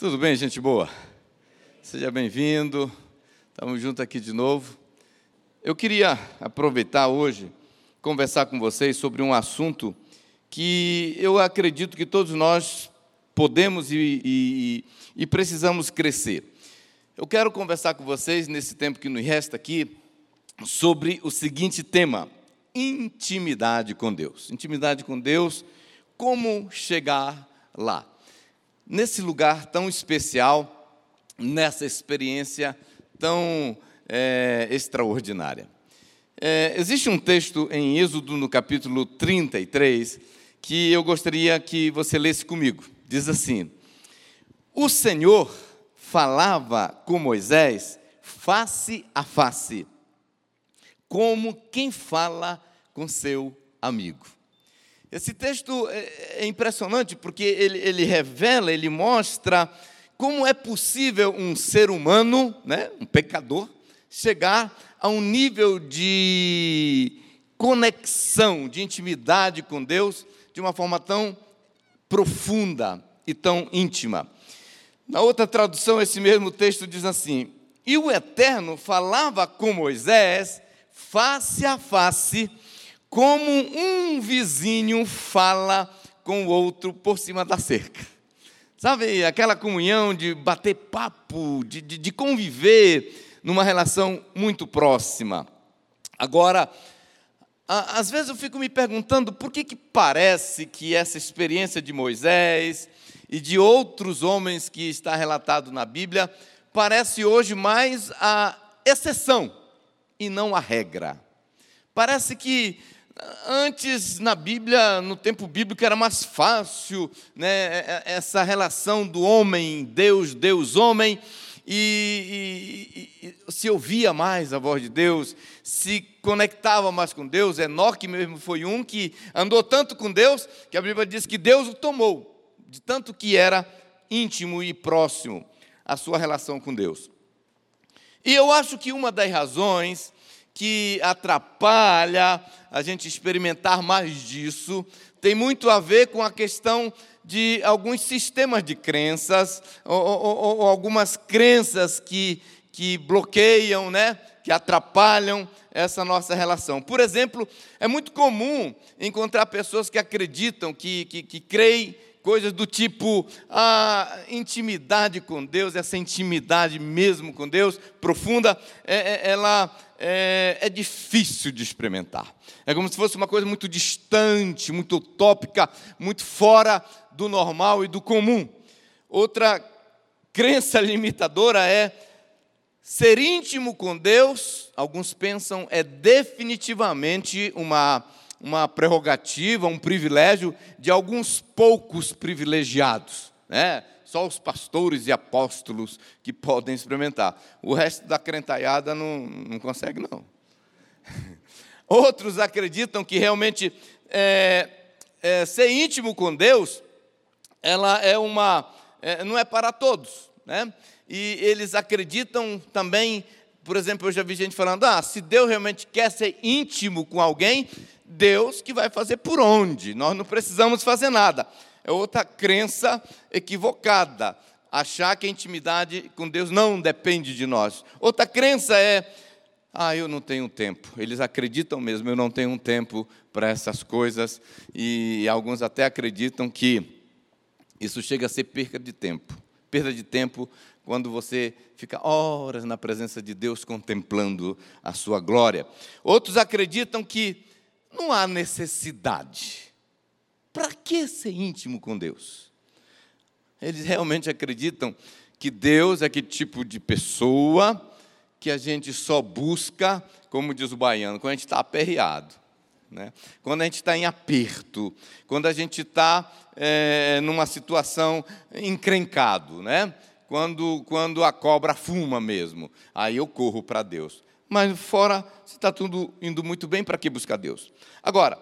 Tudo bem, gente boa? Seja bem-vindo. Estamos juntos aqui de novo. Eu queria aproveitar hoje, conversar com vocês sobre um assunto que eu acredito que todos nós podemos e, e, e precisamos crescer. Eu quero conversar com vocês, nesse tempo que nos resta aqui, sobre o seguinte tema: intimidade com Deus. Intimidade com Deus, como chegar lá nesse lugar tão especial, nessa experiência tão é, extraordinária. É, existe um texto em Êxodo, no capítulo 33, que eu gostaria que você lesse comigo. Diz assim: O Senhor falava com Moisés face a face, como quem fala com seu amigo. Esse texto é, é impressionante porque ele, ele revela, ele mostra como é possível um ser humano, né, um pecador, chegar a um nível de conexão, de intimidade com Deus de uma forma tão profunda e tão íntima. Na outra tradução, esse mesmo texto diz assim: E o Eterno falava com Moisés face a face como um vizinho fala com o outro por cima da cerca. Sabe, aquela comunhão de bater papo, de, de, de conviver numa relação muito próxima. Agora, às vezes eu fico me perguntando por que, que parece que essa experiência de Moisés e de outros homens que está relatado na Bíblia parece hoje mais a exceção e não a regra. Parece que Antes, na Bíblia, no tempo bíblico, era mais fácil né, é, é, essa relação do homem, Deus, Deus, homem, e, e, e, se ouvia mais a voz de Deus, se conectava mais com Deus. Enoque mesmo foi um que andou tanto com Deus, que a Bíblia diz que Deus o tomou, de tanto que era íntimo e próximo a sua relação com Deus. E eu acho que uma das razões que atrapalha a gente experimentar mais disso tem muito a ver com a questão de alguns sistemas de crenças, ou, ou, ou algumas crenças que, que bloqueiam, né? que atrapalham essa nossa relação. Por exemplo, é muito comum encontrar pessoas que acreditam, que, que, que creem coisas do tipo a intimidade com Deus, essa intimidade mesmo com Deus, profunda, é, é, ela é, é, difícil de experimentar. É como se fosse uma coisa muito distante, muito utópica, muito fora do normal e do comum. Outra crença limitadora é ser íntimo com Deus, alguns pensam, é definitivamente uma uma prerrogativa, um privilégio de alguns poucos privilegiados, né? Só os pastores e apóstolos que podem experimentar. O resto da crentaiada não, não consegue, não. Outros acreditam que realmente é, é, ser íntimo com Deus, ela é uma, é, não é para todos, né? E eles acreditam também, por exemplo, eu já vi gente falando, ah, se Deus realmente quer ser íntimo com alguém, Deus que vai fazer por onde, nós não precisamos fazer nada. É outra crença equivocada, achar que a intimidade com Deus não depende de nós. Outra crença é, ah, eu não tenho tempo. Eles acreditam mesmo, eu não tenho tempo para essas coisas, e alguns até acreditam que isso chega a ser perda de tempo. Perda de tempo quando você fica horas na presença de Deus contemplando a sua glória. Outros acreditam que não há necessidade. Para que ser íntimo com Deus? Eles realmente acreditam que Deus é que tipo de pessoa que a gente só busca, como diz o baiano, quando a gente está aperreado. Né? Quando a gente está em aperto, quando a gente está é, numa situação encrencado, né? quando, quando a cobra fuma mesmo, aí eu corro para Deus mas fora, se está tudo indo muito bem, para que buscar Deus? Agora,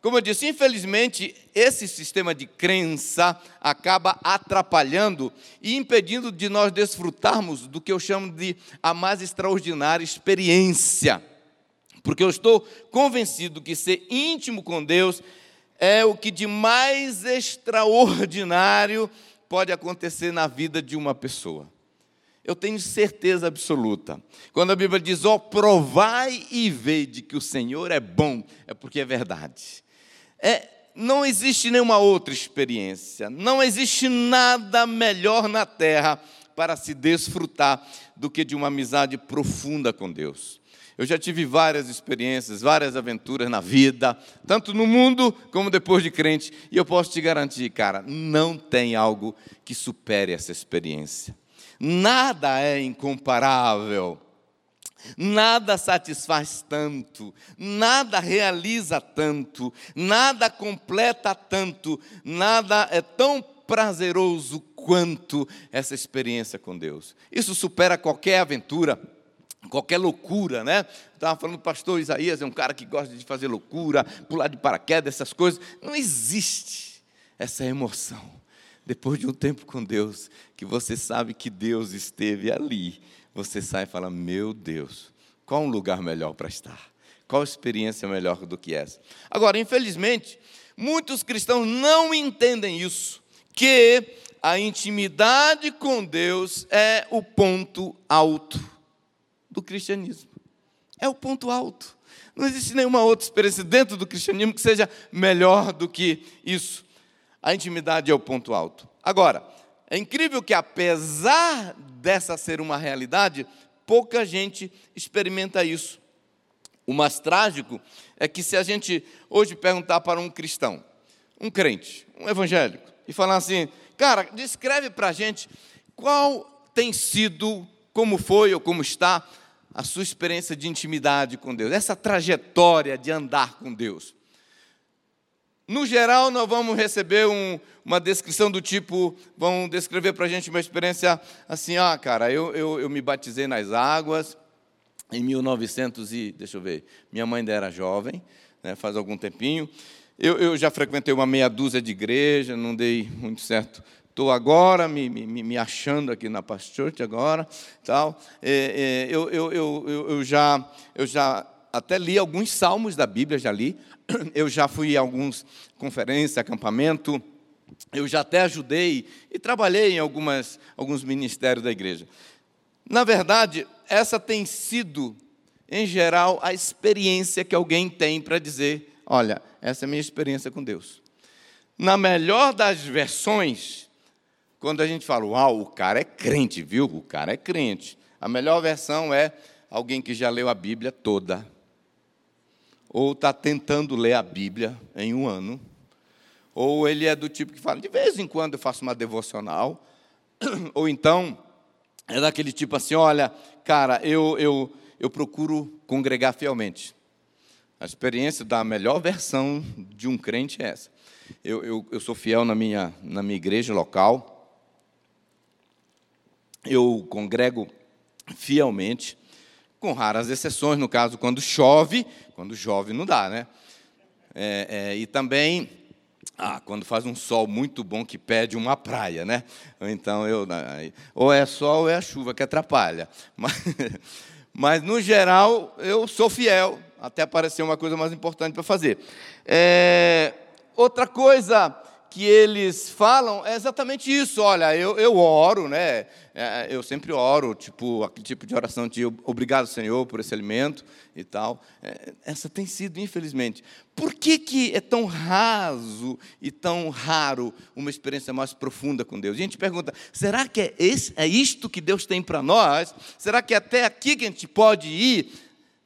como eu disse, infelizmente, esse sistema de crença acaba atrapalhando e impedindo de nós desfrutarmos do que eu chamo de a mais extraordinária experiência. Porque eu estou convencido que ser íntimo com Deus é o que de mais extraordinário pode acontecer na vida de uma pessoa. Eu tenho certeza absoluta. Quando a Bíblia diz, ó, oh, provai e vede que o Senhor é bom, é porque é verdade. É, não existe nenhuma outra experiência, não existe nada melhor na terra para se desfrutar do que de uma amizade profunda com Deus. Eu já tive várias experiências, várias aventuras na vida, tanto no mundo como depois de crente, e eu posso te garantir, cara, não tem algo que supere essa experiência. Nada é incomparável. Nada satisfaz tanto, nada realiza tanto, nada completa tanto, nada é tão prazeroso quanto essa experiência com Deus. Isso supera qualquer aventura, qualquer loucura, né? Estava falando do pastor Isaías, é um cara que gosta de fazer loucura, pular de paraquedas, essas coisas. Não existe essa emoção. Depois de um tempo com Deus, que você sabe que Deus esteve ali, você sai e fala: Meu Deus, qual um lugar melhor para estar? Qual experiência melhor do que essa? Agora, infelizmente, muitos cristãos não entendem isso, que a intimidade com Deus é o ponto alto do cristianismo. É o ponto alto. Não existe nenhuma outra experiência dentro do cristianismo que seja melhor do que isso. A intimidade é o ponto alto. Agora, é incrível que, apesar dessa ser uma realidade, pouca gente experimenta isso. O mais trágico é que, se a gente hoje perguntar para um cristão, um crente, um evangélico, e falar assim, cara, descreve para a gente qual tem sido, como foi ou como está a sua experiência de intimidade com Deus, essa trajetória de andar com Deus. No geral, nós vamos receber um, uma descrição do tipo, vão descrever para a gente uma experiência assim, ah, cara, eu, eu, eu me batizei nas águas em 1900 e, deixa eu ver, minha mãe ainda era jovem, né, faz algum tempinho, eu, eu já frequentei uma meia dúzia de igreja, não dei muito certo estou agora me, me, me, achando aqui na Pastor agora, tal. É, é, eu, eu, eu, eu, já, eu já até li alguns salmos da Bíblia, já li. Eu já fui a algumas conferências, acampamento. Eu já até ajudei e trabalhei em algumas, alguns ministérios da igreja. Na verdade, essa tem sido, em geral, a experiência que alguém tem para dizer: olha, essa é a minha experiência com Deus. Na melhor das versões, quando a gente fala, uau, o cara é crente, viu? O cara é crente. A melhor versão é alguém que já leu a Bíblia toda ou está tentando ler a Bíblia em um ano, ou ele é do tipo que fala, de vez em quando eu faço uma devocional, ou então é daquele tipo assim, olha, cara, eu, eu, eu procuro congregar fielmente. A experiência da melhor versão de um crente é essa. Eu, eu, eu sou fiel na minha, na minha igreja local, eu congrego fielmente, com raras exceções, no caso, quando chove, quando chove não dá, né? É, é, e também, ah, quando faz um sol muito bom que pede uma praia, né? Então, eu, ou é sol ou é a chuva que atrapalha. Mas, mas no geral, eu sou fiel, até aparecer uma coisa mais importante para fazer. É, outra coisa que eles falam é exatamente isso. Olha, eu, eu oro, né? É, eu sempre oro, tipo, aquele tipo de oração de obrigado, Senhor, por esse alimento e tal. É, essa tem sido, infelizmente. Por que, que é tão raso e tão raro uma experiência mais profunda com Deus? E a gente pergunta: será que é, esse, é isto que Deus tem para nós? Será que é até aqui que a gente pode ir?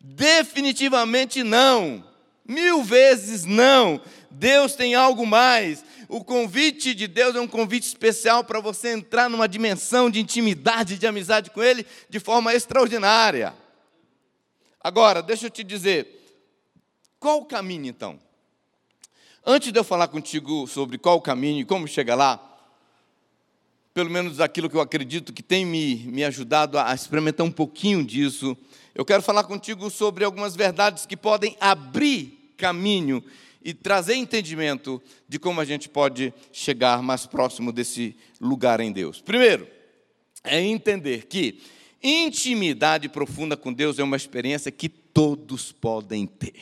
Definitivamente não. Mil vezes não. Deus tem algo mais. O convite de Deus é um convite especial para você entrar numa dimensão de intimidade, de amizade com Ele, de forma extraordinária. Agora, deixa eu te dizer, qual o caminho então? Antes de eu falar contigo sobre qual o caminho e como chegar lá, pelo menos aquilo que eu acredito que tem me, me ajudado a experimentar um pouquinho disso, eu quero falar contigo sobre algumas verdades que podem abrir caminho e trazer entendimento de como a gente pode chegar mais próximo desse lugar em Deus. Primeiro, é entender que intimidade profunda com Deus é uma experiência que todos podem ter.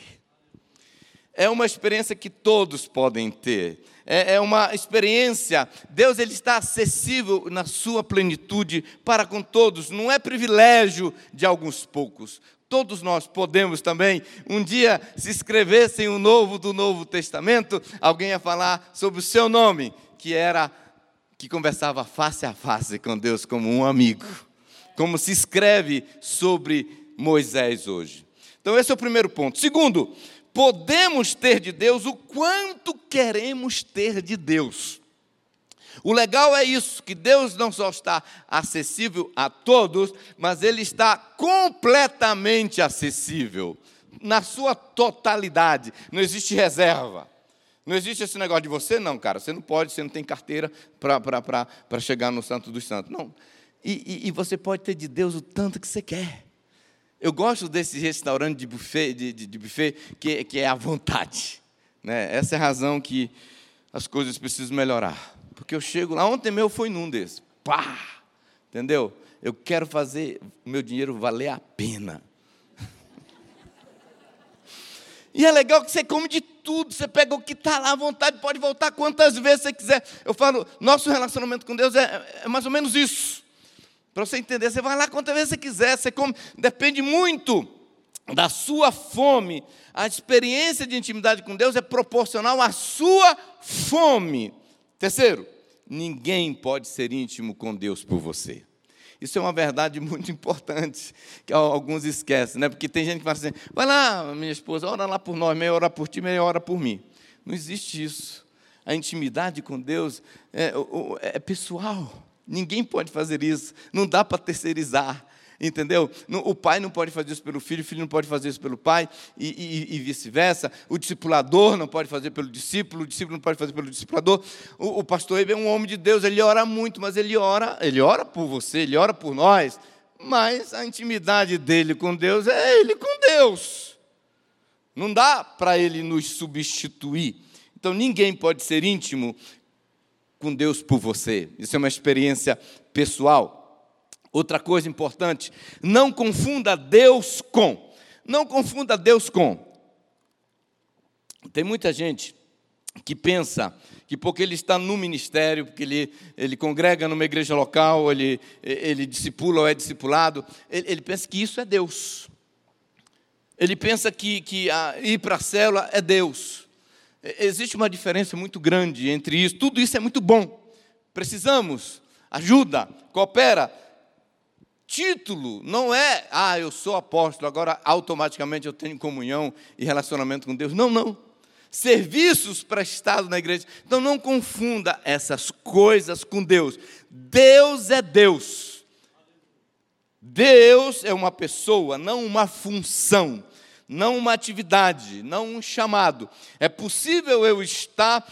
é uma experiência que todos podem ter. É, é uma experiência, Deus ele está acessível na sua plenitude para com todos, não é privilégio de alguns poucos. Todos nós podemos também, um dia, se escrevessem o novo do Novo Testamento, alguém ia falar sobre o seu nome, que era que conversava face a face com Deus como um amigo, como se escreve sobre Moisés hoje. Então, esse é o primeiro ponto. Segundo, podemos ter de Deus o quanto queremos ter de Deus. O legal é isso, que Deus não só está acessível a todos, mas Ele está completamente acessível, na sua totalidade. Não existe reserva. Não existe esse negócio de você, não, cara. Você não pode, você não tem carteira para chegar no Santo dos Santos. Não. E, e, e, você pode ter de Deus o tanto que você quer. Eu gosto desse restaurante de buffet, de, de, de buffet que, que é à vontade. Né? Essa é a razão que as coisas precisam melhorar. Porque eu chego lá, ontem meu foi num desses. Pá! Entendeu? Eu quero fazer o meu dinheiro valer a pena. E é legal que você come de tudo, você pega o que está lá à vontade, pode voltar quantas vezes você quiser. Eu falo, nosso relacionamento com Deus é, é mais ou menos isso. Para você entender, você vai lá quantas vezes você quiser, você come, depende muito da sua fome. A experiência de intimidade com Deus é proporcional à sua fome. Terceiro, ninguém pode ser íntimo com Deus por você. Isso é uma verdade muito importante, que alguns esquecem, né? Porque tem gente que fala assim: vai lá, minha esposa, ora lá por nós, meia hora por ti, meia hora por mim. Não existe isso. A intimidade com Deus é, é pessoal. Ninguém pode fazer isso. Não dá para terceirizar. Entendeu? O pai não pode fazer isso pelo filho, o filho não pode fazer isso pelo pai, e, e, e vice-versa. O discipulador não pode fazer pelo discípulo, o discípulo não pode fazer pelo discipulador. O, o pastor Ebe é um homem de Deus, ele ora muito, mas ele ora, ele ora por você, ele ora por nós, mas a intimidade dele com Deus é ele com Deus. Não dá para ele nos substituir. Então ninguém pode ser íntimo com Deus por você. Isso é uma experiência pessoal. Outra coisa importante, não confunda Deus com. Não confunda Deus com. Tem muita gente que pensa que porque ele está no ministério, porque ele, ele congrega numa igreja local, ele, ele discipula ou é discipulado, ele, ele pensa que isso é Deus. Ele pensa que, que ir para a célula é Deus. Existe uma diferença muito grande entre isso. Tudo isso é muito bom. Precisamos, ajuda, coopera, Título não é, ah, eu sou apóstolo, agora automaticamente eu tenho comunhão e relacionamento com Deus. Não, não. Serviços prestados na igreja. Então não confunda essas coisas com Deus. Deus é Deus. Deus é uma pessoa, não uma função, não uma atividade, não um chamado. É possível eu estar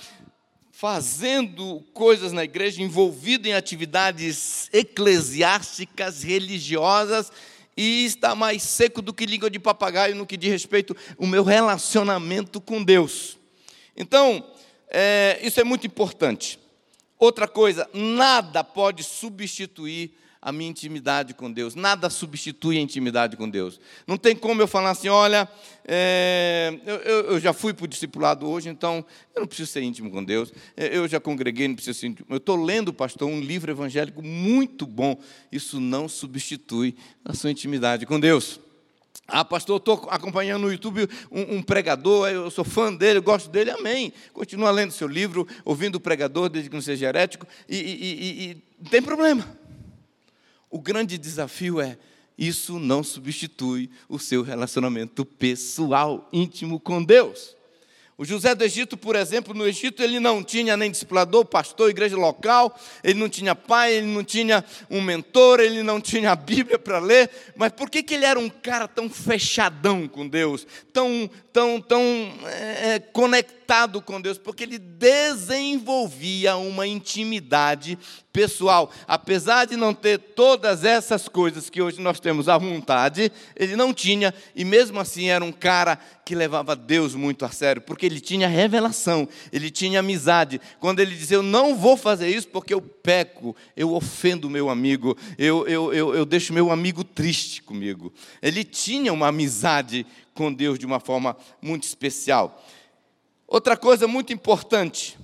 fazendo coisas na igreja, envolvido em atividades eclesiásticas, religiosas, e está mais seco do que língua de papagaio no que diz respeito ao meu relacionamento com Deus. Então, é, isso é muito importante. Outra coisa, nada pode substituir a minha intimidade com Deus. Nada substitui a intimidade com Deus. Não tem como eu falar assim, olha, é, eu, eu, já fui para o discipulado hoje, então eu não preciso ser íntimo com Deus. É, eu já congreguei, não preciso ser íntimo. Eu estou lendo, pastor, um livro evangélico muito bom. Isso não substitui a sua intimidade com Deus. Ah, pastor, estou acompanhando no YouTube um, um, pregador, eu sou fã dele, gosto dele, amém. Continua lendo seu livro, ouvindo o pregador, desde que não seja herético, e, e, e, e não tem problema. O grande desafio é: isso não substitui o seu relacionamento pessoal, íntimo com Deus. O José do Egito, por exemplo, no Egito ele não tinha nem discipulador, pastor, igreja local, ele não tinha pai, ele não tinha um mentor, ele não tinha a Bíblia para ler, mas por que, que ele era um cara tão fechadão com Deus, tão, tão, tão é, conectado com Deus? Porque ele desenvolvia uma intimidade pessoal. Apesar de não ter todas essas coisas que hoje nós temos à vontade, ele não tinha, e mesmo assim era um cara que levava Deus muito a sério, porque ele tinha revelação, ele tinha amizade. Quando ele dizia, eu não vou fazer isso porque eu peco, eu ofendo meu amigo, eu, eu, eu, eu deixo meu amigo triste comigo. Ele tinha uma amizade com Deus de uma forma muito especial. Outra coisa muito importante,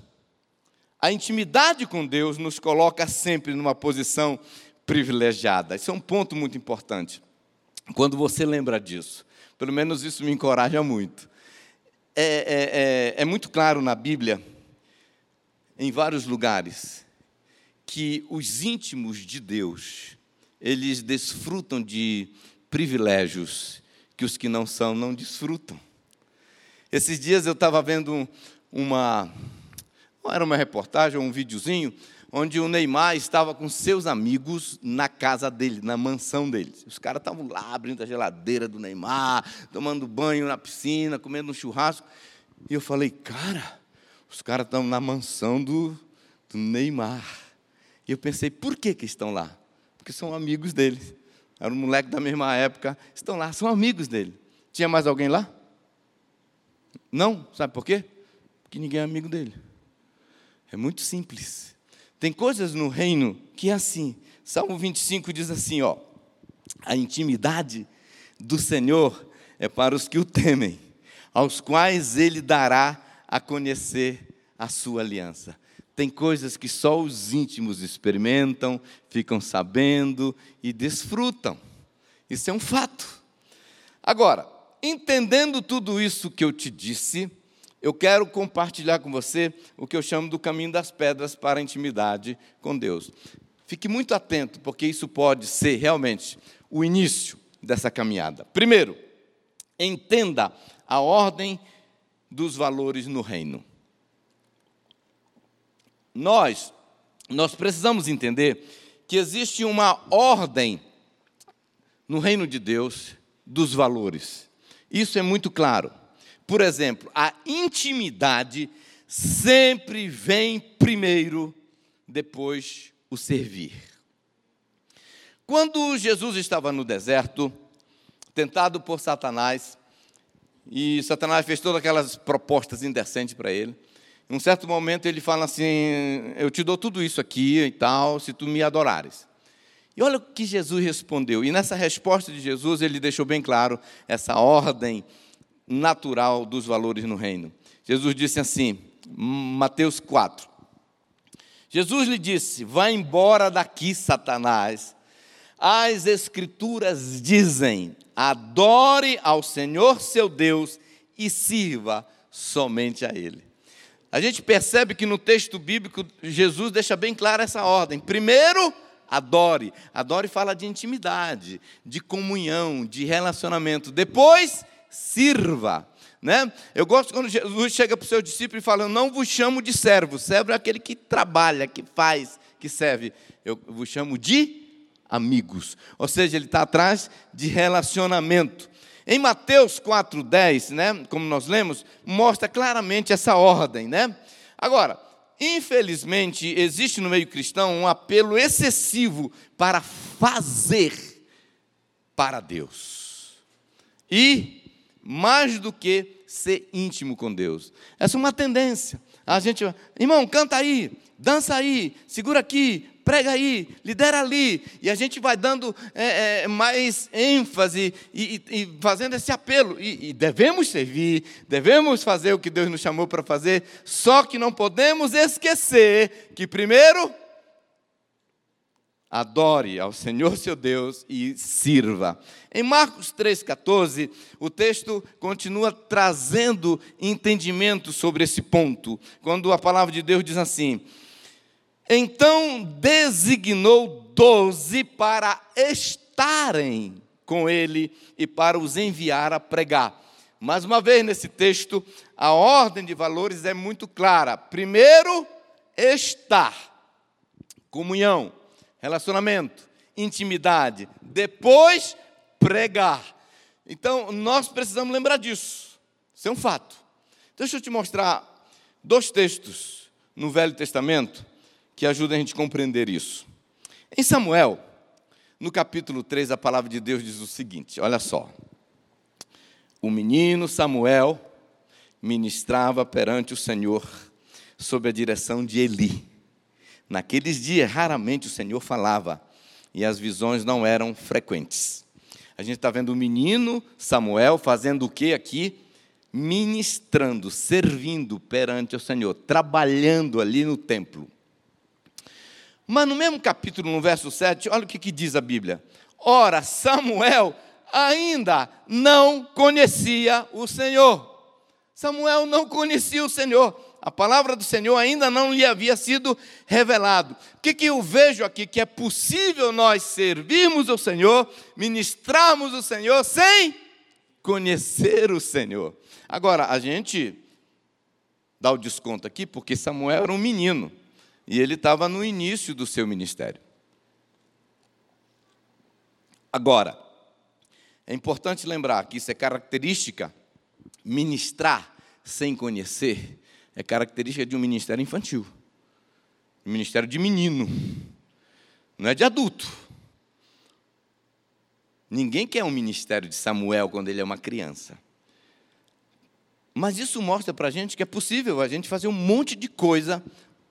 a intimidade com Deus nos coloca sempre numa posição privilegiada. Isso é um ponto muito importante. Quando você lembra disso, pelo menos isso me encoraja muito. É, é, é, é muito claro na Bíblia, em vários lugares, que os íntimos de Deus, eles desfrutam de privilégios que os que não são não desfrutam. Esses dias eu estava vendo uma, não era uma reportagem, um videozinho, onde o Neymar estava com seus amigos na casa dele, na mansão dele. Os caras estavam lá abrindo a geladeira do Neymar, tomando banho na piscina, comendo um churrasco. E eu falei, cara, os caras estão na mansão do, do Neymar. E eu pensei, por que, que estão lá? Porque são amigos dele. Era um moleque da mesma época, estão lá, são amigos dele. Tinha mais alguém lá? Não, sabe por quê? Porque ninguém é amigo dele. É muito simples. Tem coisas no reino que é assim. Salmo 25 diz assim, ó: A intimidade do Senhor é para os que o temem, aos quais ele dará a conhecer a sua aliança. Tem coisas que só os íntimos experimentam, ficam sabendo e desfrutam. Isso é um fato. Agora, entendendo tudo isso que eu te disse, eu quero compartilhar com você o que eu chamo do caminho das pedras para a intimidade com Deus. Fique muito atento, porque isso pode ser realmente o início dessa caminhada. Primeiro, entenda a ordem dos valores no reino. Nós, nós precisamos entender que existe uma ordem no reino de Deus dos valores. Isso é muito claro. Por exemplo, a intimidade sempre vem primeiro, depois o servir. Quando Jesus estava no deserto, tentado por Satanás, e Satanás fez todas aquelas propostas indecentes para ele, em um certo momento ele fala assim: Eu te dou tudo isso aqui e tal, se tu me adorares. E olha o que Jesus respondeu. E nessa resposta de Jesus, ele deixou bem claro essa ordem natural dos valores no reino. Jesus disse assim, Mateus 4. Jesus lhe disse: Vá embora daqui, Satanás. As Escrituras dizem: adore ao Senhor seu Deus e sirva somente a Ele. A gente percebe que no texto bíblico Jesus deixa bem clara essa ordem. Primeiro, adore. Adore fala de intimidade, de comunhão, de relacionamento. Depois, sirva. Né? Eu gosto quando Jesus chega para o seu discípulo e fala: Eu não vos chamo de servo, servo é aquele que trabalha, que faz, que serve. Eu vos chamo de amigos. Ou seja, ele está atrás de relacionamento. Em Mateus 4,10, né, como nós lemos, mostra claramente essa ordem. Né? Agora, infelizmente, existe no meio cristão um apelo excessivo para fazer para Deus. E mais do que ser íntimo com Deus. Essa é uma tendência. A gente, irmão, canta aí, dança aí, segura aqui, prega aí, lidera ali. E a gente vai dando é, é, mais ênfase e, e, e, fazendo esse apelo. E, e devemos servir, devemos fazer o que Deus nos chamou para fazer, só que não podemos esquecer que, primeiro, adore ao Senhor seu Deus e sirva. Em Marcos 3,14, o texto continua trazendo entendimento sobre esse ponto, quando a palavra de Deus diz assim: Então designou doze para estarem com ele e para os enviar a pregar. Mais uma vez, nesse texto, a ordem de valores é muito clara. Primeiro, estar, comunhão relacionamento, intimidade. Depois, pregar. Então, nós precisamos lembrar disso. Isso é um fato. Deixa eu te mostrar dois textos no Velho Testamento que ajudam a gente a compreender isso. Em Samuel, no capítulo 3, a palavra de Deus diz o seguinte: olha só. O menino Samuel ministrava perante o Senhor sob a direção de Eli. Naqueles dias, raramente o Senhor falava e as visões não eram frequentes. A gente está vendo o menino Samuel fazendo o que aqui? ministrando, servindo perante o Senhor, trabalhando ali no templo. Mas no mesmo capítulo, no verso 7, olha o que, que diz a Bíblia. Ora, Samuel ainda não conhecia o Senhor. Samuel não conhecia o Senhor. A palavra do Senhor ainda não lhe havia sido revelado. O que, que eu vejo aqui? Que é possível nós servirmos o Senhor, ministrarmos o Senhor sem conhecer o Senhor. Agora, a gente dá o desconto aqui porque Samuel era um menino e ele estava no início do seu ministério. Agora, é importante lembrar que isso é característica, ministrar sem conhecer, é característica de um ministério infantil, um ministério de menino, não é de adulto. Ninguém quer um ministério de Samuel quando ele é uma criança. Mas isso mostra para a gente que é possível a gente fazer um monte de coisa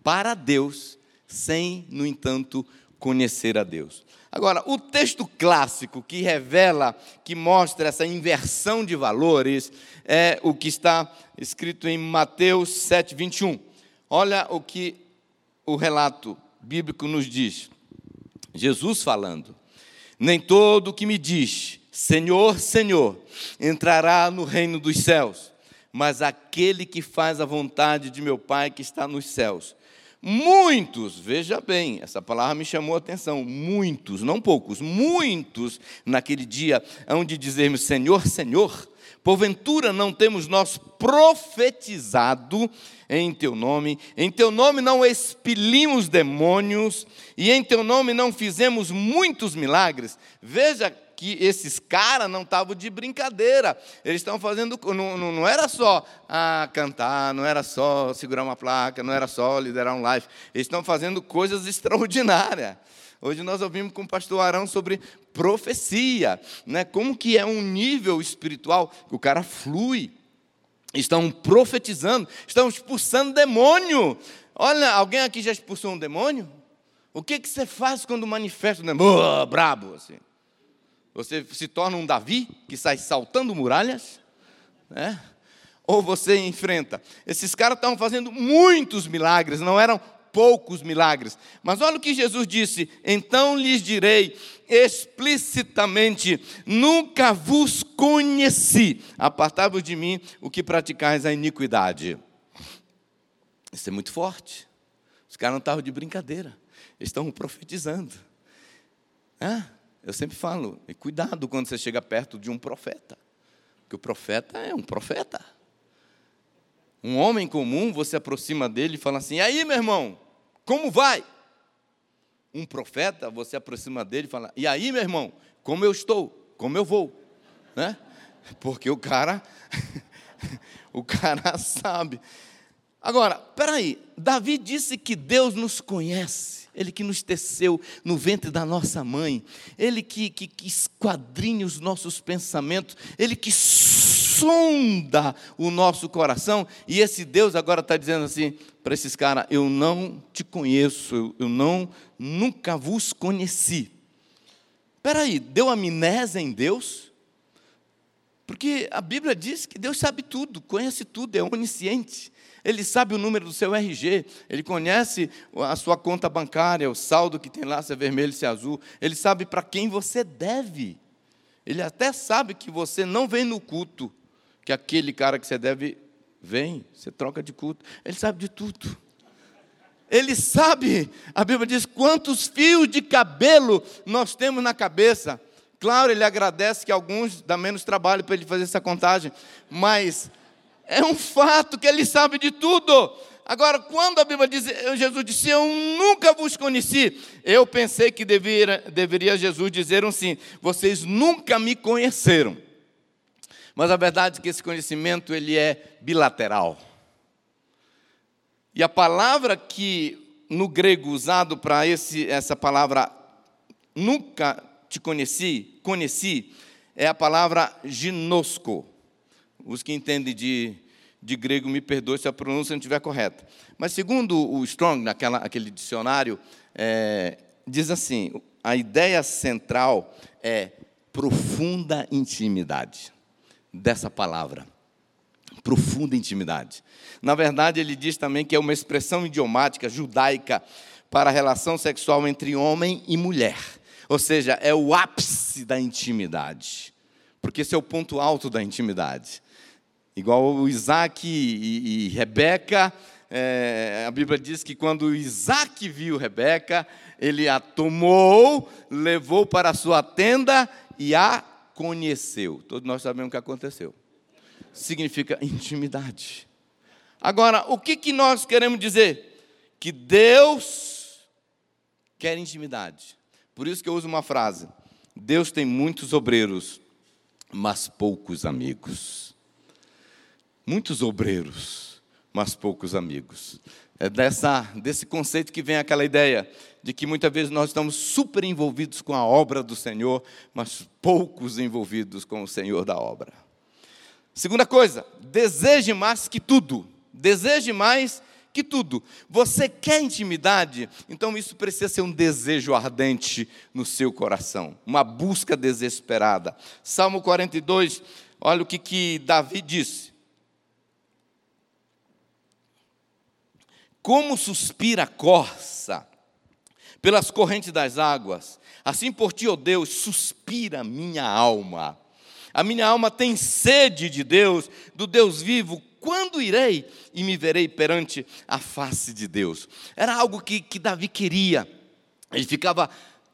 para Deus, sem, no entanto, conhecer a Deus. Agora, o texto clássico que revela, que mostra essa inversão de valores, é o que está escrito em Mateus 7, 21. Olha o que o relato bíblico nos diz. Jesus falando: Nem todo o que me diz, Senhor, Senhor, entrará no reino dos céus, mas aquele que faz a vontade de meu Pai que está nos céus. Muitos, veja bem, essa palavra me chamou a atenção, muitos, não poucos, muitos naquele dia hão de dizer-me: Senhor, Senhor, porventura não temos nós profetizado em teu nome, em teu nome não expelimos demônios, e em teu nome não fizemos muitos milagres. Veja que esses caras não estavam de brincadeira. Eles estão fazendo. Não, não, não, era só ah, cantar, não era só segurar uma placa, não era só liderar um live. Eles estão fazendo coisas extraordinárias. Hoje nós ouvimos com o pastor Arão sobre profecia, né? como que é um nível espiritual que o cara flui. Estão profetizando, estão expulsando demônio. Olha, alguém aqui já expulsou um demônio? O que, que você faz quando manifesta um demônio? Oh, brabo, assim. Você se torna um Davi que sai saltando muralhas, né? ou você enfrenta. Esses caras estavam fazendo muitos milagres, não eram poucos milagres. Mas olha o que Jesus disse: então lhes direi explicitamente: nunca vos conheci, apartai-vos de mim, o que praticais a iniquidade. Isso é muito forte. Os caras não estavam de brincadeira, eles estão profetizando. É? Eu sempre falo, e cuidado quando você chega perto de um profeta, porque o profeta é um profeta. Um homem comum, você aproxima dele e fala assim: e aí, meu irmão, como vai? Um profeta, você aproxima dele e fala: e aí, meu irmão, como eu estou? Como eu vou? Né? Porque o cara, o cara sabe. Agora, peraí, Davi disse que Deus nos conhece, Ele que nos teceu no ventre da nossa mãe, Ele que, que, que esquadrinha os nossos pensamentos, Ele que sonda o nosso coração, e esse Deus agora está dizendo assim para esses caras: Eu não te conheço, eu não, nunca vos conheci. Peraí, deu amnésia em Deus? Porque a Bíblia diz que Deus sabe tudo, conhece tudo, é onisciente. Ele sabe o número do seu RG, ele conhece a sua conta bancária, o saldo que tem lá, se é vermelho, se é azul. Ele sabe para quem você deve. Ele até sabe que você não vem no culto, que aquele cara que você deve vem, você troca de culto. Ele sabe de tudo. Ele sabe, a Bíblia diz, quantos fios de cabelo nós temos na cabeça. Claro, ele agradece que alguns dá menos trabalho para ele fazer essa contagem, mas é um fato que ele sabe de tudo. Agora, quando a Bíblia diz, Jesus disse, eu nunca vos conheci, eu pensei que deveria, deveria Jesus dizer assim, vocês nunca me conheceram. Mas a verdade é que esse conhecimento ele é bilateral. E a palavra que no grego usado para essa palavra nunca te conheci, conheci, é a palavra ginosco. Os que entendem de, de grego me perdoem se a pronúncia não estiver correta. Mas segundo o Strong, naquela, aquele dicionário, é, diz assim: a ideia central é profunda intimidade dessa palavra. profunda intimidade. Na verdade, ele diz também que é uma expressão idiomática judaica para a relação sexual entre homem e mulher. Ou seja, é o ápice da intimidade. Porque esse é o ponto alto da intimidade. Igual Isaac e, e Rebeca, é, a Bíblia diz que quando Isaac viu Rebeca, ele a tomou, levou para a sua tenda e a conheceu. Todos nós sabemos o que aconteceu. Significa intimidade. Agora, o que, que nós queremos dizer? Que Deus quer intimidade. Por isso que eu uso uma frase: Deus tem muitos obreiros, mas poucos amigos. Muitos obreiros, mas poucos amigos. É dessa, desse conceito que vem aquela ideia de que muitas vezes nós estamos super envolvidos com a obra do Senhor, mas poucos envolvidos com o Senhor da obra. Segunda coisa, deseje mais que tudo. Deseje mais que tudo. Você quer intimidade? Então isso precisa ser um desejo ardente no seu coração, uma busca desesperada. Salmo 42, olha o que, que Davi disse. Como suspira a corça pelas correntes das águas, assim por ti, ó oh Deus, suspira minha alma. A minha alma tem sede de Deus, do Deus vivo. Quando irei e me verei perante a face de Deus? Era algo que, que Davi queria. Ele ficava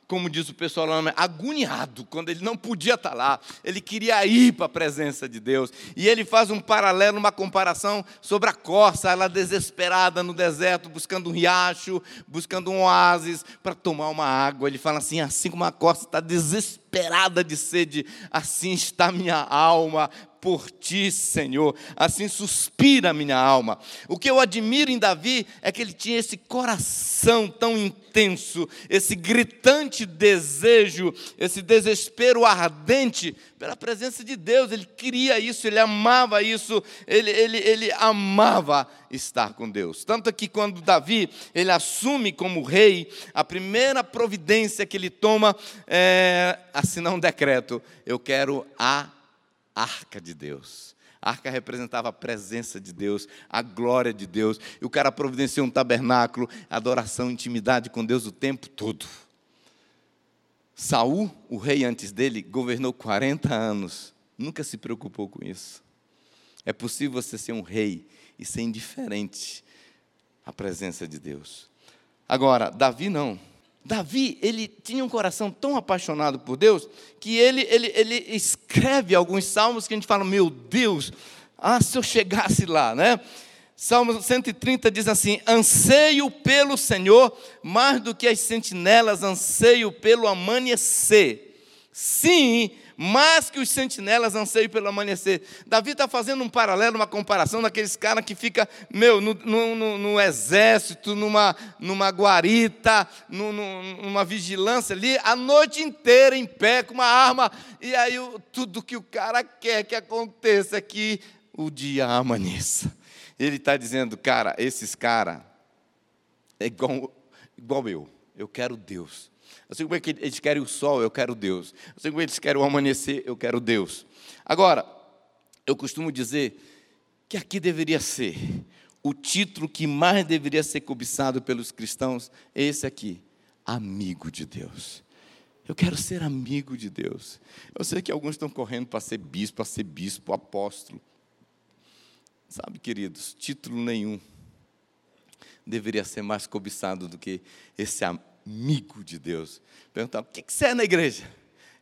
como diz o pessoal lá, agoniado, quando ele não podia estar lá, ele queria ir para a presença de Deus. E ele faz um paralelo, uma comparação sobre a corça, ela desesperada no deserto, buscando um riacho, buscando um oásis para tomar uma água. Ele fala assim: assim como a corça está desesperada de sede, assim está minha alma por ti, Senhor. Assim suspira a minha alma. O que eu admiro em Davi é que ele tinha esse coração tão intenso, esse gritante desejo, esse desespero ardente pela presença de Deus. Ele queria isso, ele amava isso, ele, ele, ele amava estar com Deus. Tanto que quando Davi ele assume como rei, a primeira providência que ele toma é assinar um decreto: eu quero a arca de Deus. A arca representava a presença de Deus, a glória de Deus. E o cara providenciou um tabernáculo, adoração, intimidade com Deus o tempo todo. Saul, o rei antes dele, governou 40 anos. Nunca se preocupou com isso. É possível você ser um rei e ser indiferente à presença de Deus. Agora, Davi não. Davi, ele tinha um coração tão apaixonado por Deus, que ele, ele, ele escreve alguns salmos que a gente fala, meu Deus, ah, se eu chegasse lá, né? Salmo 130 diz assim: Anseio pelo Senhor, mais do que as sentinelas, anseio pelo amanhecer. Sim, mais que os sentinelas anseiam pelo amanhecer. Davi está fazendo um paralelo, uma comparação daqueles caras que fica, meu, no, no, no, exército, numa, numa guarita, no, numa vigilância ali, a noite inteira em pé com uma arma, e aí tudo que o cara quer que aconteça é que o dia amanheça. Ele está dizendo, cara, esses caras é igual, igual eu, eu quero Deus. Assim como é eles querem o sol, eu quero Deus. Assim como eles querem o amanhecer, eu quero Deus. Agora, eu costumo dizer que aqui deveria ser o título que mais deveria ser cobiçado pelos cristãos, é esse aqui: amigo de Deus. Eu quero ser amigo de Deus. Eu sei que alguns estão correndo para ser bispo, para ser bispo, apóstolo. Sabe, queridos, título nenhum deveria ser mais cobiçado do que esse amigo de Deus. Perguntava: o que você é na igreja?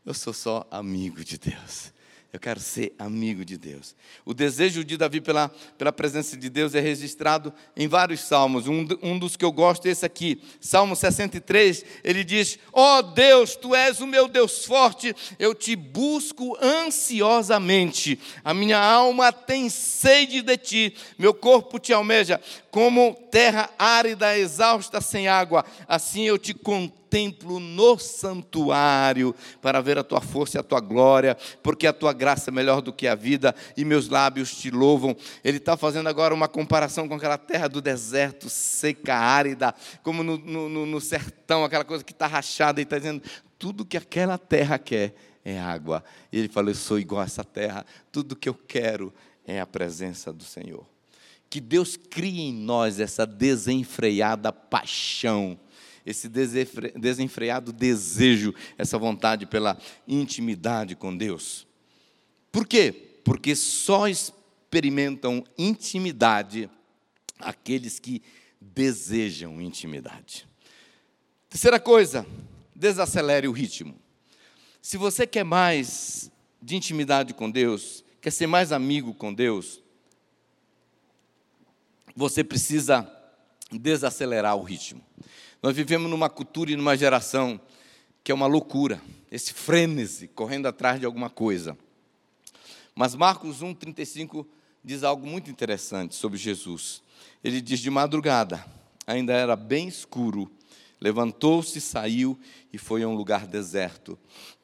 Eu sou só amigo de Deus. Eu quero ser amigo de Deus. O desejo de Davi pela, pela presença de Deus é registrado em vários salmos. Um, um dos que eu gosto é esse aqui, Salmo 63. Ele diz: Ó oh Deus, tu és o meu Deus forte, eu te busco ansiosamente. A minha alma tem sede de ti, meu corpo te almeja, como terra árida, exausta, sem água. Assim eu te contemplo templo, no santuário, para ver a tua força e a tua glória, porque a tua graça é melhor do que a vida, e meus lábios te louvam. Ele está fazendo agora uma comparação com aquela terra do deserto, seca, árida, como no, no, no sertão, aquela coisa que está rachada, e está dizendo: tudo que aquela terra quer é água. E ele falou: Eu sou igual a essa terra, tudo que eu quero é a presença do Senhor. Que Deus crie em nós essa desenfreada paixão, esse desenfreado desejo, essa vontade pela intimidade com Deus. Por quê? Porque só experimentam intimidade aqueles que desejam intimidade. Terceira coisa, desacelere o ritmo. Se você quer mais de intimidade com Deus, quer ser mais amigo com Deus, você precisa desacelerar o ritmo. Nós vivemos numa cultura e numa geração que é uma loucura, esse frênese, correndo atrás de alguma coisa. Mas Marcos 1,35 diz algo muito interessante sobre Jesus. Ele diz: de madrugada, ainda era bem escuro, levantou-se, saiu e foi a um lugar deserto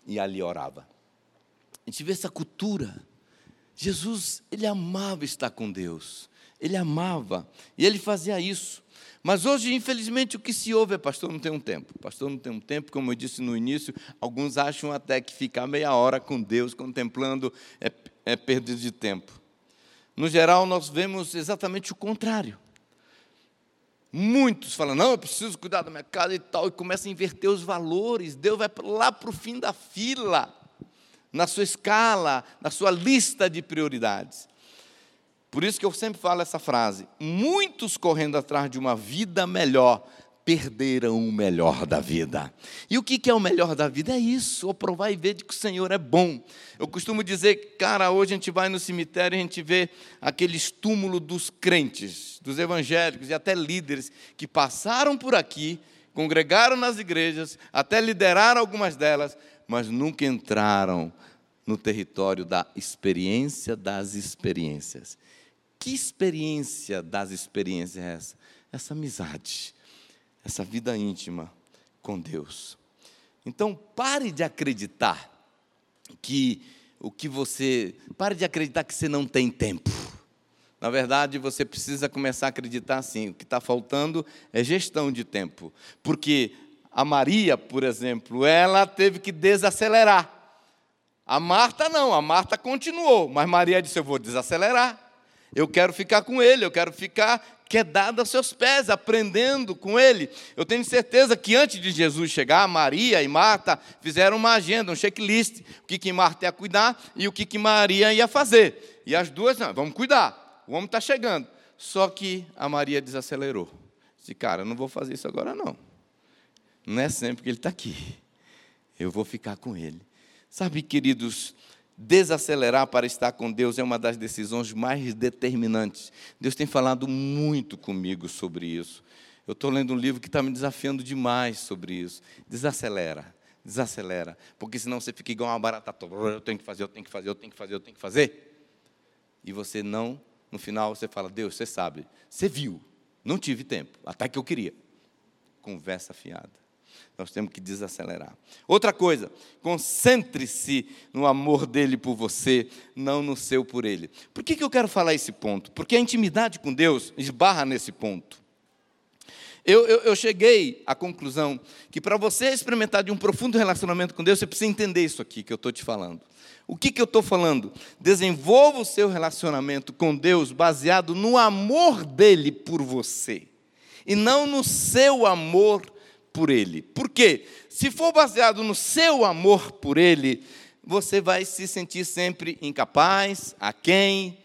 e ali orava. A gente vê essa cultura. Jesus, ele amava estar com Deus. Ele amava. E ele fazia isso. Mas hoje, infelizmente, o que se ouve é: pastor, não tem um tempo. Pastor, não tem um tempo, como eu disse no início, alguns acham até que ficar meia hora com Deus, contemplando, é, é perda de tempo. No geral, nós vemos exatamente o contrário. Muitos falam, não, eu preciso cuidar da minha casa e tal, e começam a inverter os valores. Deus vai lá para o fim da fila, na sua escala, na sua lista de prioridades. Por isso que eu sempre falo essa frase: muitos correndo atrás de uma vida melhor perderam o melhor da vida. E o que é o melhor da vida? É isso, provar e ver de que o Senhor é bom. Eu costumo dizer, cara, hoje a gente vai no cemitério e a gente vê aqueles túmulos dos crentes, dos evangélicos e até líderes que passaram por aqui, congregaram nas igrejas, até lideraram algumas delas, mas nunca entraram no território da experiência das experiências. Que experiência das experiências é essa? Essa amizade, essa vida íntima com Deus. Então, pare de acreditar que o que você. Pare de acreditar que você não tem tempo. Na verdade, você precisa começar a acreditar assim: o que está faltando é gestão de tempo. Porque a Maria, por exemplo, ela teve que desacelerar. A Marta não, a Marta continuou, mas Maria disse: Eu vou desacelerar. Eu quero ficar com ele, eu quero ficar quedado aos seus pés, aprendendo com ele. Eu tenho certeza que antes de Jesus chegar, Maria e Marta fizeram uma agenda, um checklist, o que, que Marta ia cuidar e o que, que Maria ia fazer. E as duas, não, vamos cuidar, o homem está chegando. Só que a Maria desacelerou. Disse, cara, não vou fazer isso agora não. Não é sempre que ele está aqui. Eu vou ficar com ele. Sabe, queridos, Desacelerar para estar com Deus é uma das decisões mais determinantes. Deus tem falado muito comigo sobre isso. Eu estou lendo um livro que está me desafiando demais sobre isso. Desacelera, desacelera, porque senão você fica igual uma barata. Eu tenho que fazer, eu tenho que fazer, eu tenho que fazer, eu tenho que fazer. E você não, no final você fala, Deus, você sabe, você viu, não tive tempo, até que eu queria. Conversa fiada. Nós temos que desacelerar. Outra coisa, concentre-se no amor dele por você, não no seu por ele. Por que, que eu quero falar esse ponto? Porque a intimidade com Deus esbarra nesse ponto. Eu, eu, eu cheguei à conclusão que para você experimentar de um profundo relacionamento com Deus, você precisa entender isso aqui que eu estou te falando. O que, que eu estou falando? Desenvolva o seu relacionamento com Deus baseado no amor dele por você, e não no seu amor por Ele. Por quê? Se for baseado no seu amor por Ele, você vai se sentir sempre incapaz, a quem,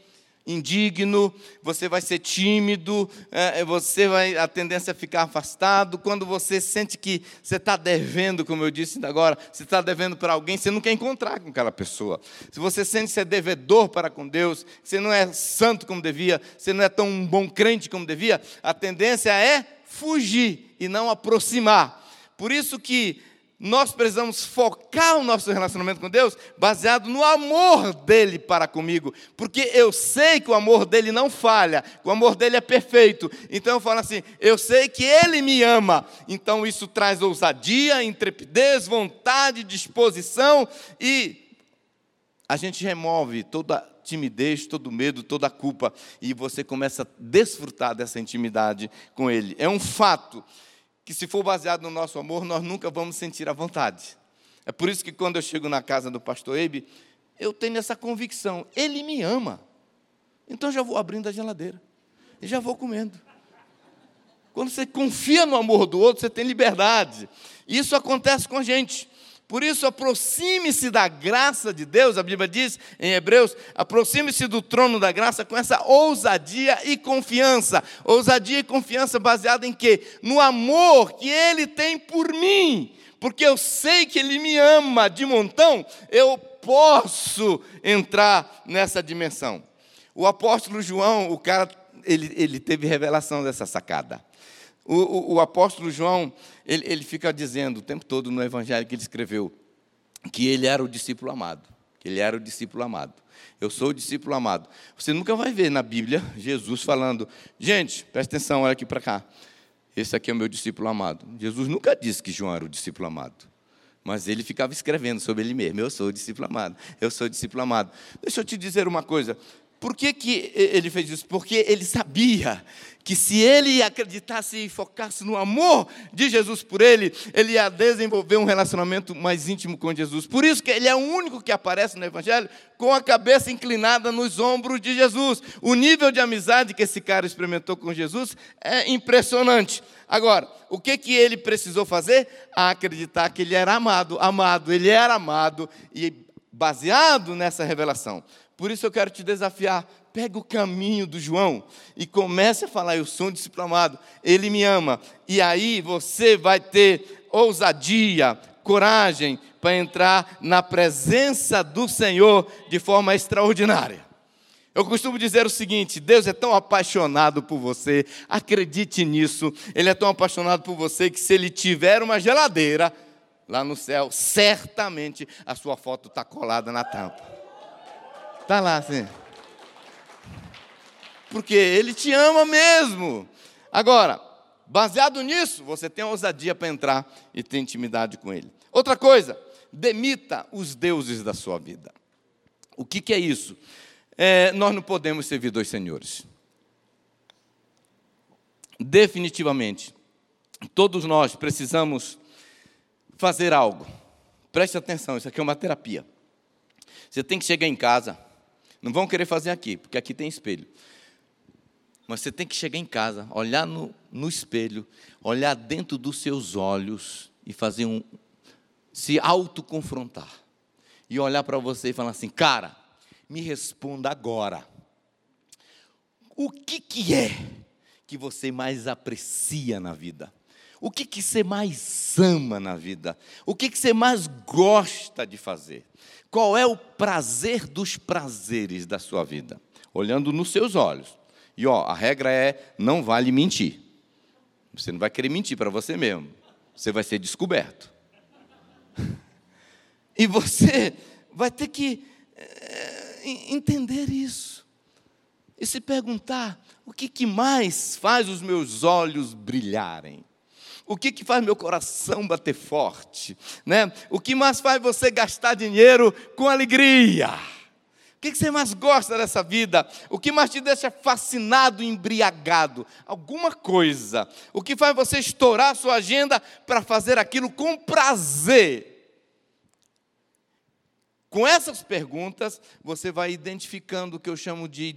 indigno, você vai ser tímido, é, você vai a tendência a ficar afastado. Quando você sente que você está devendo, como eu disse agora, você está devendo para alguém, você não quer encontrar com aquela pessoa. Se você sente é devedor para com Deus, você não é santo como devia, você não é tão bom crente como devia, a tendência é fugir e não aproximar. Por isso que nós precisamos focar o nosso relacionamento com Deus baseado no amor dele para comigo, porque eu sei que o amor dele não falha, o amor dele é perfeito. Então eu falo assim: eu sei que ele me ama. Então isso traz ousadia, intrepidez, vontade, disposição e a gente remove toda timidez, todo medo, toda culpa e você começa a desfrutar dessa intimidade com ele. É um fato que, se for baseado no nosso amor, nós nunca vamos sentir a vontade. É por isso que, quando eu chego na casa do pastor Ebe, eu tenho essa convicção: ele me ama. Então já vou abrindo a geladeira e já vou comendo. Quando você confia no amor do outro, você tem liberdade. Isso acontece com a gente. Por isso, aproxime-se da graça de Deus, a Bíblia diz em Hebreus: aproxime-se do trono da graça com essa ousadia e confiança. Ousadia e confiança baseada em quê? No amor que Ele tem por mim. Porque eu sei que Ele me ama de montão, eu posso entrar nessa dimensão. O apóstolo João, o cara, ele, ele teve revelação dessa sacada. O, o, o apóstolo João, ele, ele fica dizendo o tempo todo no evangelho que ele escreveu, que ele era o discípulo amado. Que ele era o discípulo amado. Eu sou o discípulo amado. Você nunca vai ver na Bíblia Jesus falando, gente, presta atenção, olha aqui para cá. Esse aqui é o meu discípulo amado. Jesus nunca disse que João era o discípulo amado. Mas ele ficava escrevendo sobre ele mesmo. Eu sou o discípulo amado. Eu sou o discípulo amado. Deixa eu te dizer uma coisa. Por que, que ele fez isso? Porque ele sabia que se ele acreditasse e focasse no amor de Jesus por ele, ele ia desenvolver um relacionamento mais íntimo com Jesus. Por isso que ele é o único que aparece no Evangelho com a cabeça inclinada nos ombros de Jesus. O nível de amizade que esse cara experimentou com Jesus é impressionante. Agora, o que, que ele precisou fazer? Acreditar que ele era amado, amado, ele era amado, e baseado nessa revelação, por isso eu quero te desafiar. Pega o caminho do João e comece a falar: Eu sou um discípulo amado, ele me ama. E aí você vai ter ousadia, coragem para entrar na presença do Senhor de forma extraordinária. Eu costumo dizer o seguinte: Deus é tão apaixonado por você, acredite nisso. Ele é tão apaixonado por você que se ele tiver uma geladeira lá no céu, certamente a sua foto está colada na tampa. Está lá assim. Porque Ele te ama mesmo. Agora, baseado nisso, você tem ousadia para entrar e ter intimidade com Ele. Outra coisa, demita os deuses da sua vida. O que, que é isso? É, nós não podemos servir dois senhores. Definitivamente, todos nós precisamos fazer algo. Preste atenção, isso aqui é uma terapia. Você tem que chegar em casa, não vão querer fazer aqui, porque aqui tem espelho. Mas você tem que chegar em casa, olhar no, no espelho, olhar dentro dos seus olhos e fazer um. se autoconfrontar. E olhar para você e falar assim: cara, me responda agora. O que, que é que você mais aprecia na vida? O que, que você mais ama na vida? O que, que você mais gosta de fazer? Qual é o prazer dos prazeres da sua vida? Olhando nos seus olhos. E ó, a regra é: não vale mentir. Você não vai querer mentir para você mesmo. Você vai ser descoberto. E você vai ter que é, entender isso. E se perguntar: o que, que mais faz os meus olhos brilharem? O que, que faz meu coração bater forte? Né? O que mais faz você gastar dinheiro com alegria? O que, que você mais gosta dessa vida? O que mais te deixa fascinado, embriagado? Alguma coisa. O que faz você estourar a sua agenda para fazer aquilo com prazer? Com essas perguntas, você vai identificando o que eu chamo de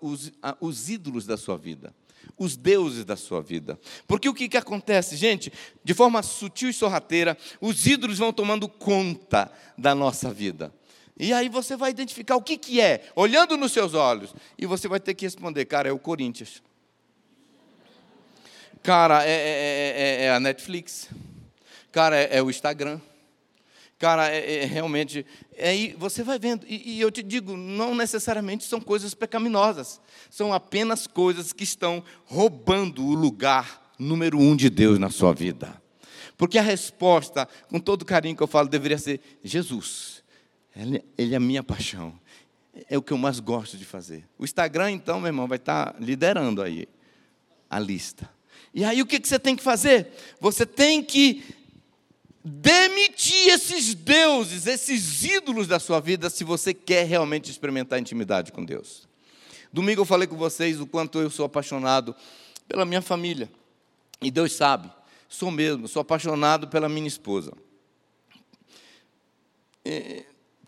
os, os ídolos da sua vida os deuses da sua vida. Porque o que, que acontece, gente? De forma sutil e sorrateira, os ídolos vão tomando conta da nossa vida. E aí você vai identificar o que, que é, olhando nos seus olhos. E você vai ter que responder, cara, é o Corinthians. Cara, é, é, é, é a Netflix. Cara, é, o Instagram. Cara, é, é, realmente. Aí você vai vendo. E, e, eu te digo, não necessariamente são coisas pecaminosas. São apenas coisas que estão roubando o lugar número um de Deus na sua vida. Porque a resposta, com todo carinho que eu falo, deveria ser: Jesus. Ele, ele é a minha paixão. É o que eu mais gosto de fazer. O Instagram, então, meu irmão, vai estar liderando aí a lista. E aí o que você tem que fazer? Você tem que demitir esses deuses, esses ídolos da sua vida, se você quer realmente experimentar intimidade com Deus. Domingo eu falei com vocês o quanto eu sou apaixonado pela minha família. E Deus sabe, sou mesmo, sou apaixonado pela minha esposa.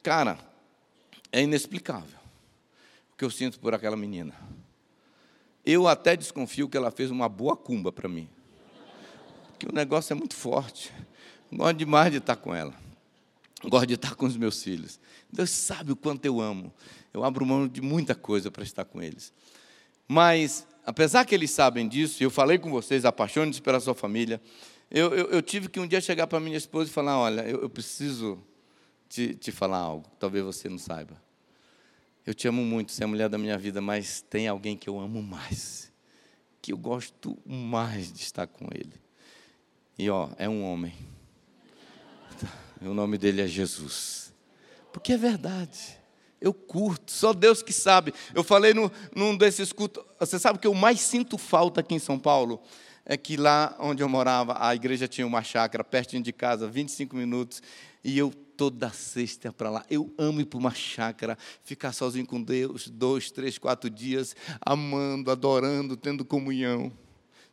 cara, é inexplicável. que eu sinto por aquela menina. Eu até desconfio que ela fez uma boa cumba para mim. Porque o negócio é muito forte. Gosto demais de estar com ela. Gosto de estar com os meus filhos. Deus sabe o quanto eu amo. Eu abro mão de muita coisa para estar com eles. Mas, apesar que eles sabem disso, eu falei com vocês, apaixone-se pela sua família. Eu, eu, eu, tive que um dia chegar para minha esposa e falar: Olha, eu, eu preciso te, te falar algo, talvez você não saiba. Eu te amo muito, você é a mulher da minha vida, mas tem alguém que eu amo mais, que eu gosto mais de estar com ele. E ó, é um homem. O nome dele é Jesus. Porque é verdade. Eu curto, só Deus que sabe. Eu falei no, num desses cultos. Você sabe que eu mais sinto falta aqui em São Paulo? É que lá onde eu morava, a igreja tinha uma chácara pertinho de casa, 25 minutos, e eu toda sexta para lá. Eu amo ir para uma chácara, ficar sozinho com Deus, dois, três, quatro dias, amando, adorando, tendo comunhão.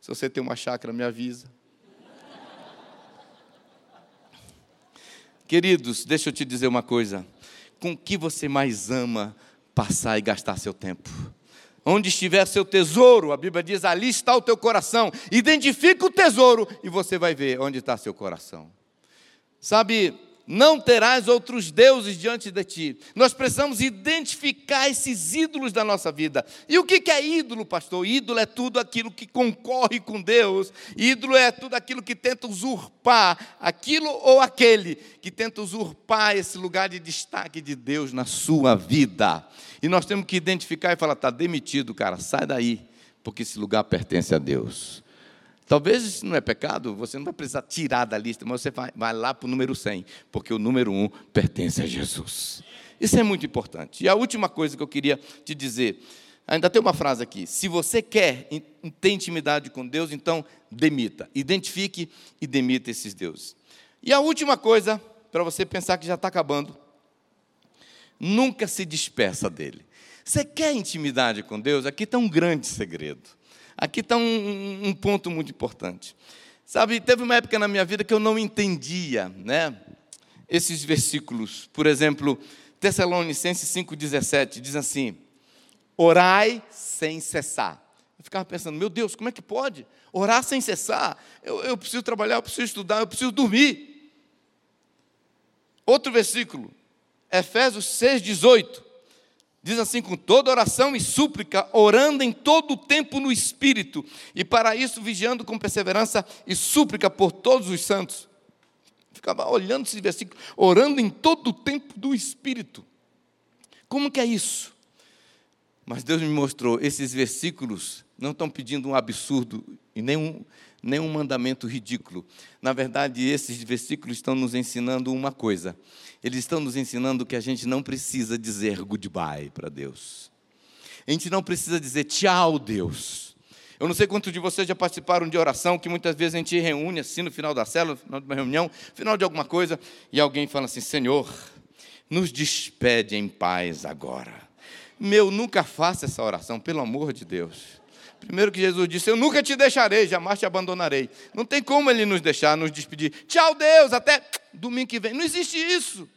Se você tem uma chácara, me avisa. Queridos, deixa eu te dizer uma coisa com que você mais ama passar e gastar seu tempo. Onde estiver seu tesouro, a Bíblia diz, ali está o teu coração. Identifica o tesouro e você vai ver onde está seu coração. Sabe, não terás outros deuses diante de ti. Nós precisamos identificar esses ídolos da nossa vida. E o que é ídolo, pastor? Ídolo é tudo aquilo que concorre com Deus. Ídolo é tudo aquilo que tenta usurpar aquilo ou aquele que tenta usurpar esse lugar de destaque de Deus na sua vida. E nós temos que identificar e falar: está demitido, cara, sai daí, porque esse lugar pertence a Deus. Talvez isso não é pecado, você não vai precisar tirar da lista, mas você vai, vai lá para o número 100, porque o número 1 pertence a Jesus. Isso é muito importante. E a última coisa que eu queria te dizer, ainda tem uma frase aqui: se você quer ter intimidade com Deus, então demita, identifique e demita esses deuses. E a última coisa, para você pensar que já está acabando, nunca se despeça dele. Você quer intimidade com Deus? Aqui está um grande segredo. Aqui está um, um, ponto muito importante. Sabe, teve uma época na minha vida que eu não entendia, né? Esses versículos, por exemplo, Tessalonicenses 5,17 diz assim: orai sem cessar. Eu ficava pensando, meu Deus, como é que pode? Orar sem cessar? Eu, eu preciso trabalhar, eu preciso estudar, eu preciso dormir. Outro versículo, Efésios 6,18. Diz assim: com toda oração e súplica, orando em todo o tempo no Espírito, e para isso vigiando com perseverança e súplica por todos os santos. Ficava olhando esse versículo, orando em todo o tempo do Espírito. Como que é isso? Mas Deus me mostrou, esses versículos não estão pedindo um absurdo e nenhum, nenhum mandamento ridículo. Na verdade, esses versículos estão nos ensinando uma coisa eles estão nos ensinando que a gente não precisa dizer goodbye para Deus. A gente não precisa dizer tchau, Deus. Eu não sei quantos de vocês já participaram de oração, que muitas vezes a gente reúne assim no final da célula, no final de uma reunião, final de alguma coisa, e alguém fala assim: Senhor, nos despede em paz agora. Meu, nunca faça essa oração, pelo amor de Deus. Primeiro que Jesus disse: Eu nunca te deixarei, jamais te abandonarei. Não tem como ele nos deixar, nos despedir. Tchau, Deus, até domingo que vem. Não existe isso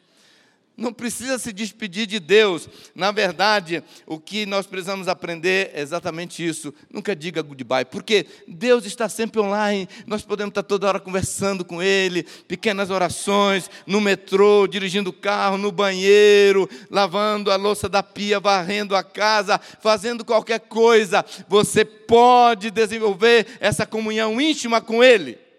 não precisa se despedir de Deus. Na verdade, o que nós precisamos aprender é exatamente isso. Nunca diga goodbye, porque Deus está sempre online. Nós podemos estar toda hora conversando com Ele, pequenas orações, no metrô, dirigindo o carro, no banheiro, lavando a louça da pia, varrendo a casa, fazendo qualquer coisa. Você pode desenvolver essa comunhão íntima com Ele.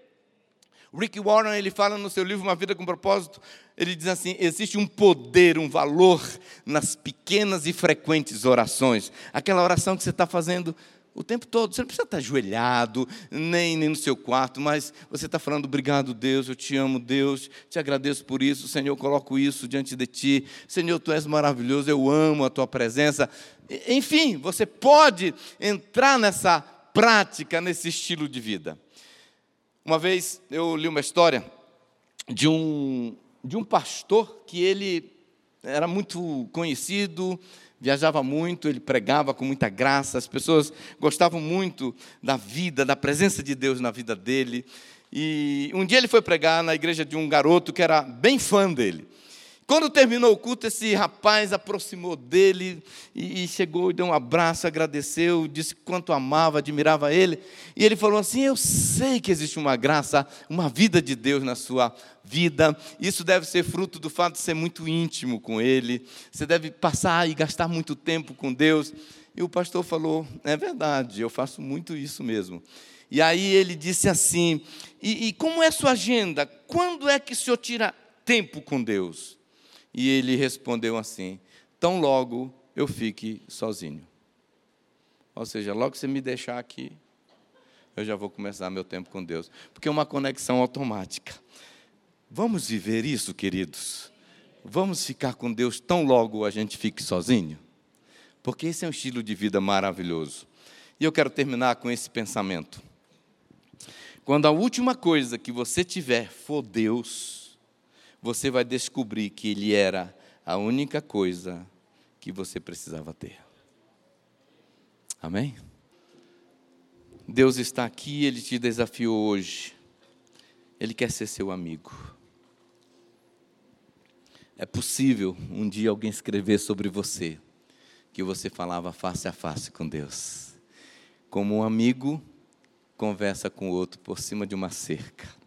Rick Warren ele fala no seu livro Uma Vida com Propósito, ele diz assim: existe um poder, um valor nas pequenas e frequentes orações. Aquela oração que você está fazendo o tempo todo. Você não precisa estar ajoelhado, nem, nem no seu quarto, mas você está falando: obrigado, Deus, eu te amo, Deus, te agradeço por isso, Senhor, eu coloco isso diante de ti. Senhor, tu és maravilhoso, eu amo a tua presença. Enfim, você pode entrar nessa prática, nesse estilo de vida. Uma vez eu li uma história de um, de um pastor que ele era muito conhecido, viajava muito, ele pregava com muita graça, as pessoas gostavam muito da vida, da presença de Deus na vida dele. E um dia ele foi pregar na igreja de um garoto que era bem fã dele. Quando terminou o culto, esse rapaz aproximou dele e, chegou e deu um abraço, agradeceu, disse quanto amava, admirava ele. E ele falou assim: Eu sei que existe uma graça, uma vida de Deus na sua vida. Isso deve ser fruto do fato de ser muito íntimo com ele. Você deve passar e gastar muito tempo com Deus. E o pastor falou: É verdade, eu faço muito isso mesmo. E aí ele disse assim: E, e como é sua agenda? Quando é que o senhor tira tempo com Deus? E ele respondeu assim: Tão logo eu fique sozinho. Ou seja, logo que você me deixar aqui, eu já vou começar meu tempo com Deus. Porque é uma conexão automática. Vamos viver isso, queridos? Vamos ficar com Deus tão logo a gente fique sozinho? Porque esse é um estilo de vida maravilhoso. E eu quero terminar com esse pensamento. Quando a última coisa que você tiver for Deus, você vai descobrir que Ele era a única coisa que você precisava ter. Amém? Deus está aqui, Ele te desafiou hoje. Ele quer ser seu amigo. É possível um dia alguém escrever sobre você que você falava face a face com Deus. Como um amigo conversa com o outro por cima de uma cerca.